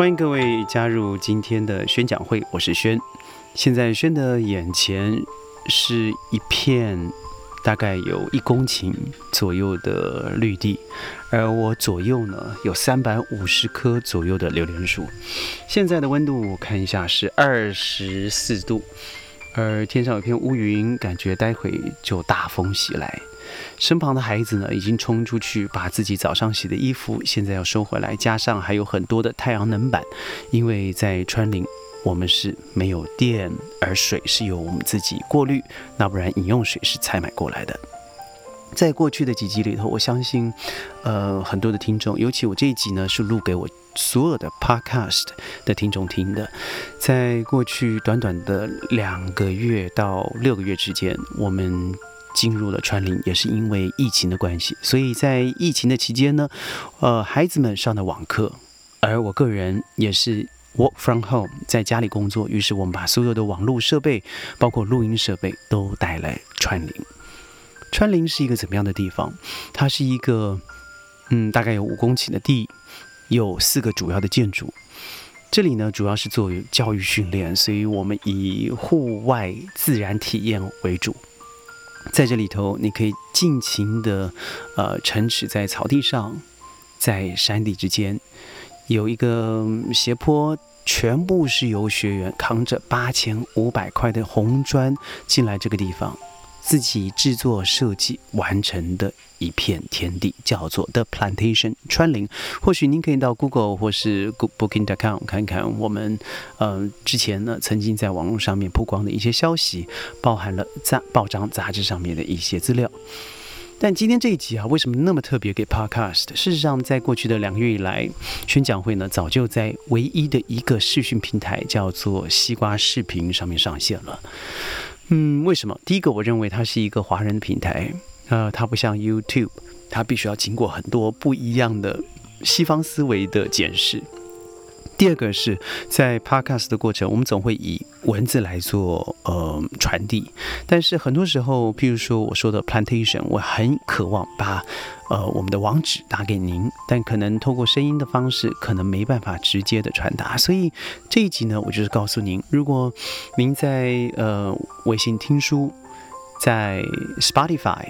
欢迎各位加入今天的宣讲会，我是轩。现在轩的眼前是一片大概有一公顷左右的绿地，而我左右呢有三百五十棵左右的榴莲树。现在的温度我看一下是二十四度，而天上有片乌云，感觉待会就大风袭来。身旁的孩子呢，已经冲出去把自己早上洗的衣服现在要收回来，加上还有很多的太阳能板，因为在川林我们是没有电，而水是由我们自己过滤，那不然饮用水是采买过来的。在过去的几集里头，我相信，呃，很多的听众，尤其我这一集呢是录给我所有的 podcast 的听众听的。在过去短短的两个月到六个月之间，我们。进入了川林，也是因为疫情的关系，所以在疫情的期间呢，呃，孩子们上的网课，而我个人也是 work from home，在家里工作，于是我们把所有的网络设备，包括录音设备都带来川林。川林是一个怎么样的地方？它是一个，嗯，大概有五公顷的地，有四个主要的建筑。这里呢，主要是做教育训练，所以我们以户外自然体验为主。在这里头，你可以尽情的，呃，晨驰在草地上，在山地之间，有一个斜坡，全部是由学员扛着八千五百块的红砖进来这个地方。自己制作设计完成的一片天地，叫做 The Plantation 川林。或许您可以到 Google 或是 Booking.com 看看我们，呃，之前呢曾经在网络上面曝光的一些消息，包含了杂报章杂志上面的一些资料。但今天这一集啊，为什么那么特别给 Podcast？事实上，在过去的两个月以来，宣讲会呢早就在唯一的一个视讯平台，叫做西瓜视频上面上线了。嗯，为什么？第一个，我认为它是一个华人平台，呃，它不像 YouTube，它必须要经过很多不一样的西方思维的检视。第二个是在 podcast 的过程，我们总会以文字来做呃传递，但是很多时候，譬如说我说的 plantation，我很渴望把呃我们的网址打给您，但可能透过声音的方式，可能没办法直接的传达。所以这一集呢，我就是告诉您，如果您在呃微信听书，在 Spotify，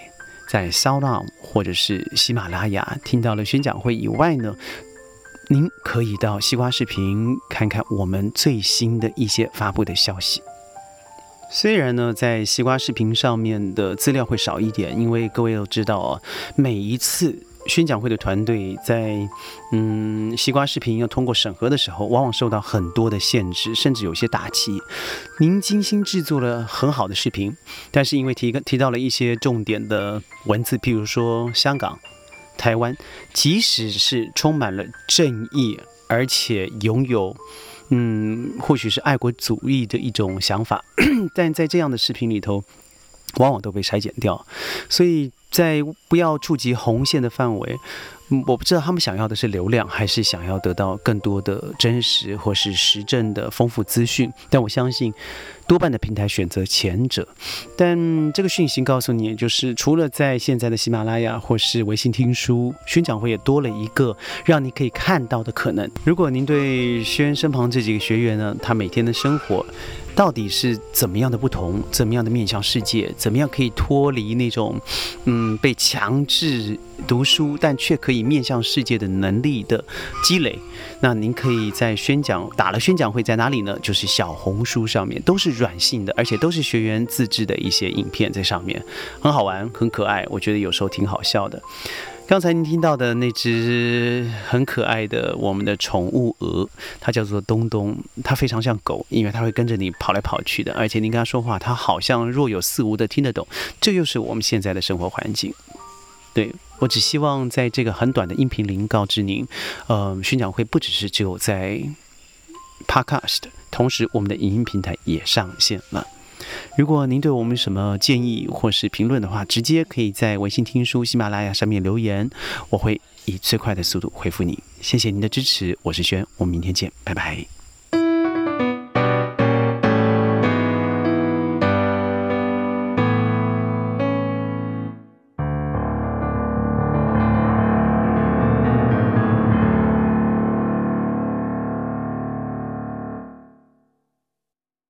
在 SoundOn 或者是喜马拉雅听到了宣讲会以外呢。您可以到西瓜视频看看我们最新的一些发布的消息。虽然呢，在西瓜视频上面的资料会少一点，因为各位都知道哦，每一次宣讲会的团队在嗯西瓜视频要通过审核的时候，往往受到很多的限制，甚至有些打击。您精心制作了很好的视频，但是因为提提到了一些重点的文字，譬如说香港。台湾，即使是充满了正义，而且拥有，嗯，或许是爱国主义的一种想法，但在这样的视频里头，往往都被筛减掉。所以在不要触及红线的范围。我不知道他们想要的是流量，还是想要得到更多的真实或是实证的丰富资讯。但我相信，多半的平台选择前者。但这个讯息告诉你，就是除了在现在的喜马拉雅或是微信听书，宣讲会也多了一个让你可以看到的可能。如果您对轩身旁这几个学员呢，他每天的生活。到底是怎么样的不同？怎么样的面向世界？怎么样可以脱离那种，嗯，被强制读书但却可以面向世界的能力的积累？那您可以在宣讲打了宣讲会在哪里呢？就是小红书上面，都是软性的，而且都是学员自制的一些影片在上面，很好玩，很可爱，我觉得有时候挺好笑的。刚才您听到的那只很可爱的我们的宠物鹅，它叫做东东，它非常像狗，因为它会跟着你跑来跑去的，而且您跟它说话，它好像若有似无的听得懂。这就是我们现在的生活环境。对我只希望在这个很短的音频里告知您，呃，宣讲会不只是只有在 Podcast，同时我们的影音平台也上线了。如果您对我们什么建议或是评论的话，直接可以在微信听书、喜马拉雅上面留言，我会以最快的速度回复你。谢谢您的支持，我是轩，我们明天见，拜拜。